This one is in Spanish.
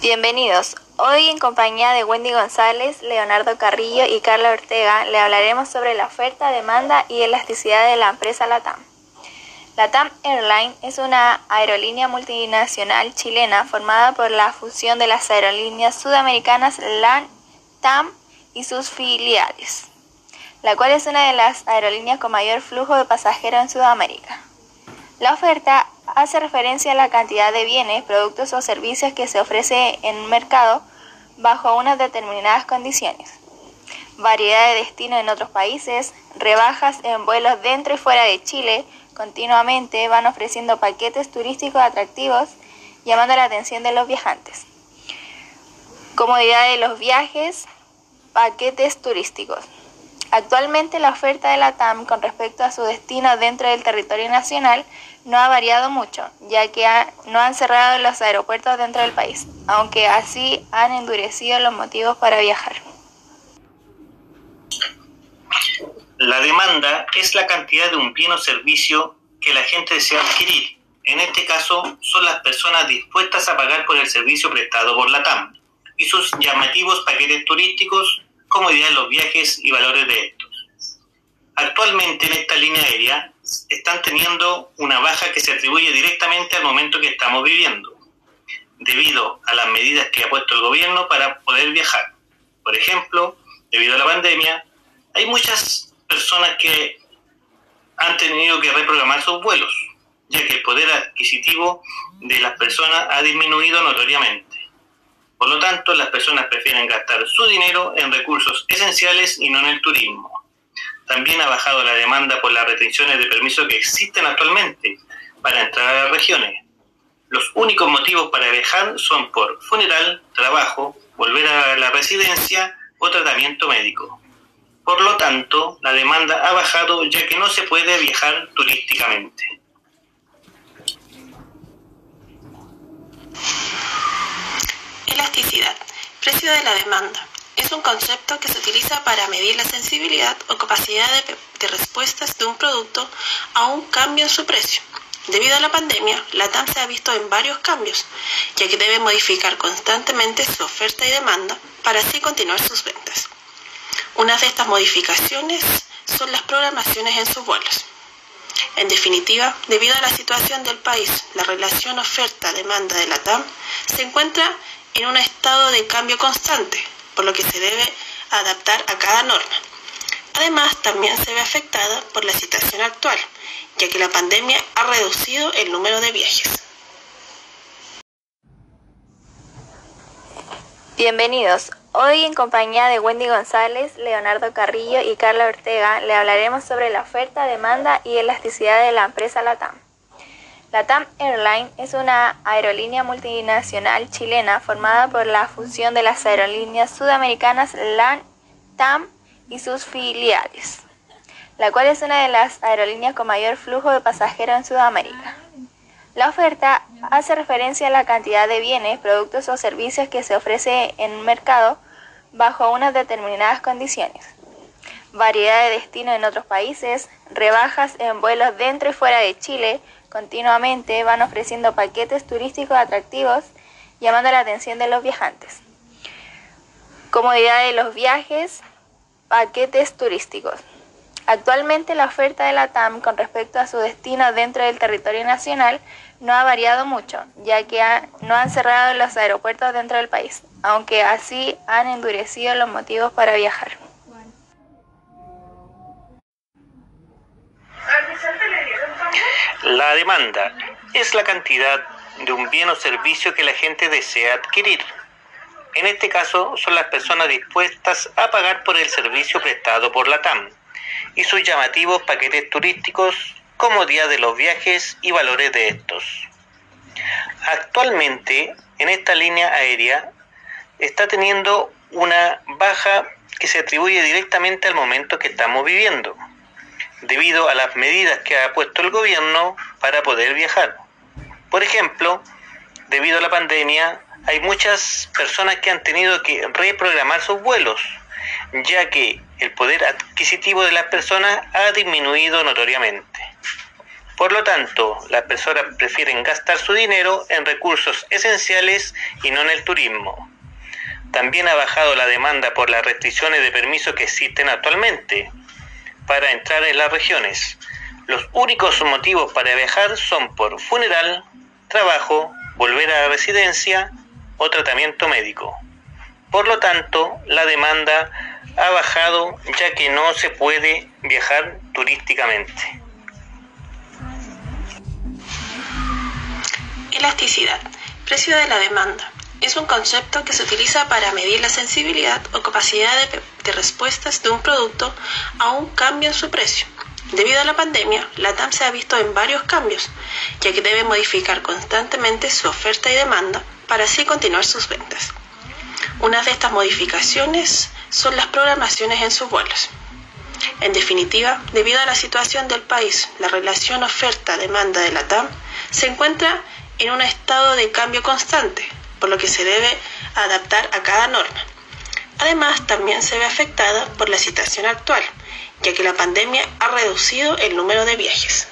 Bienvenidos. Hoy en compañía de Wendy González, Leonardo Carrillo y Carla Ortega le hablaremos sobre la oferta, demanda y elasticidad de la empresa LATAM. LATAM Airlines es una aerolínea multinacional chilena formada por la fusión de las aerolíneas sudamericanas LATAM y sus filiales, la cual es una de las aerolíneas con mayor flujo de pasajeros en Sudamérica. La oferta hace referencia a la cantidad de bienes, productos o servicios que se ofrece en un mercado bajo unas determinadas condiciones. Variedad de destinos en otros países, rebajas en vuelos dentro y fuera de Chile, continuamente van ofreciendo paquetes turísticos atractivos, llamando la atención de los viajantes. Comodidad de los viajes, paquetes turísticos. Actualmente la oferta de la TAM con respecto a su destino dentro del territorio nacional no ha variado mucho, ya que no han cerrado los aeropuertos dentro del país, aunque así han endurecido los motivos para viajar. La demanda es la cantidad de un bien o servicio que la gente desea adquirir. En este caso, son las personas dispuestas a pagar por el servicio prestado por la TAM y sus llamativos paquetes turísticos, comodidad de los viajes y valores de estos. Actualmente en esta línea aérea están teniendo una baja que se atribuye directamente al momento que estamos viviendo, debido a las medidas que ha puesto el gobierno para poder viajar. Por ejemplo, debido a la pandemia, hay muchas personas que han tenido que reprogramar sus vuelos, ya que el poder adquisitivo de las personas ha disminuido notoriamente. Por lo tanto, las personas prefieren gastar su dinero en recursos esenciales y no en el turismo. También ha bajado la demanda por las restricciones de permiso que existen actualmente para entrar a las regiones. Los únicos motivos para viajar son por funeral, trabajo, volver a la residencia o tratamiento médico. Por lo tanto, la demanda ha bajado ya que no se puede viajar turísticamente. Elasticidad. Precio de la demanda es un concepto que se utiliza para medir la sensibilidad o capacidad de, respuestas de un producto a un cambio en su precio. Debido a la pandemia, la TAM se ha visto en varios cambios, ya que debe modificar constantemente su oferta y demanda para así continuar sus ventas. Una de estas modificaciones son las programaciones en sus vuelos. En definitiva, debido a la situación del país, la relación oferta-demanda de la TAM se encuentra en un estado de cambio constante, por lo que se debe adaptar a cada norma. Además, también se ve afectada por la situación actual, ya que la pandemia ha reducido el número de viajes. Bienvenidos. Hoy en compañía de Wendy González, Leonardo Carrillo y Carla Ortega le hablaremos sobre la oferta, demanda y elasticidad de la empresa LATAM. LATAM Airlines es una aerolínea multinacional chilena formada por la fusión de las aerolíneas sudamericanas LATAM y sus filiales, la cual es una de las aerolíneas con mayor flujo de pasajeros en Sudamérica. La oferta hace referencia a la cantidad de bienes, productos o servicios que se ofrece en un mercado bajo unas determinadas condiciones. Variedad de destinos en otros países, rebajas en vuelos dentro y fuera de Chile, continuamente van ofreciendo paquetes turísticos atractivos, llamando la atención de los viajantes. Comodidad de los viajes, paquetes turísticos. Actualmente la oferta de la TAM con respecto a su destino dentro del territorio nacional no ha variado mucho, ya que no han cerrado los aeropuertos dentro del país, aunque así han endurecido los motivos para viajar. La demanda es la cantidad de un bien o servicio que la gente desea adquirir. En este caso, son las personas dispuestas a pagar por el servicio prestado por la TAM y sus llamativos paquetes turísticos, comodidad de los viajes y valores de estos. Actualmente, en esta línea aérea, está teniendo una baja que se atribuye directamente al momento que estamos viviendo debido a las medidas que ha puesto el gobierno para poder viajar. Por ejemplo, debido a la pandemia, hay muchas personas que han tenido que reprogramar sus vuelos, ya que el poder adquisitivo de las personas ha disminuido notoriamente. Por lo tanto, las personas prefieren gastar su dinero en recursos esenciales y no en el turismo. También ha bajado la demanda por las restricciones de permiso que existen actualmente para entrar en las regiones. Los únicos motivos para viajar son por funeral, trabajo, volver a la residencia o tratamiento médico. Por lo tanto, la demanda ha bajado ya que no se puede viajar turísticamente. Elasticidad. Precio de la demanda. Es un concepto que se utiliza para medir la sensibilidad o capacidad de, de, respuestas de un producto a un cambio en su precio. Debido a la pandemia, la TAM se ha visto en varios cambios, ya que debe modificar constantemente su oferta y demanda para así continuar sus ventas. Una de estas modificaciones son las programaciones en sus vuelos. En definitiva, debido a la situación del país, la relación oferta-demanda de la TAM se encuentra en un estado de cambio constante, por lo que se debe adaptar a cada norma. Además, también se ve afectada por la situación actual, ya que la pandemia ha reducido el número de viajes.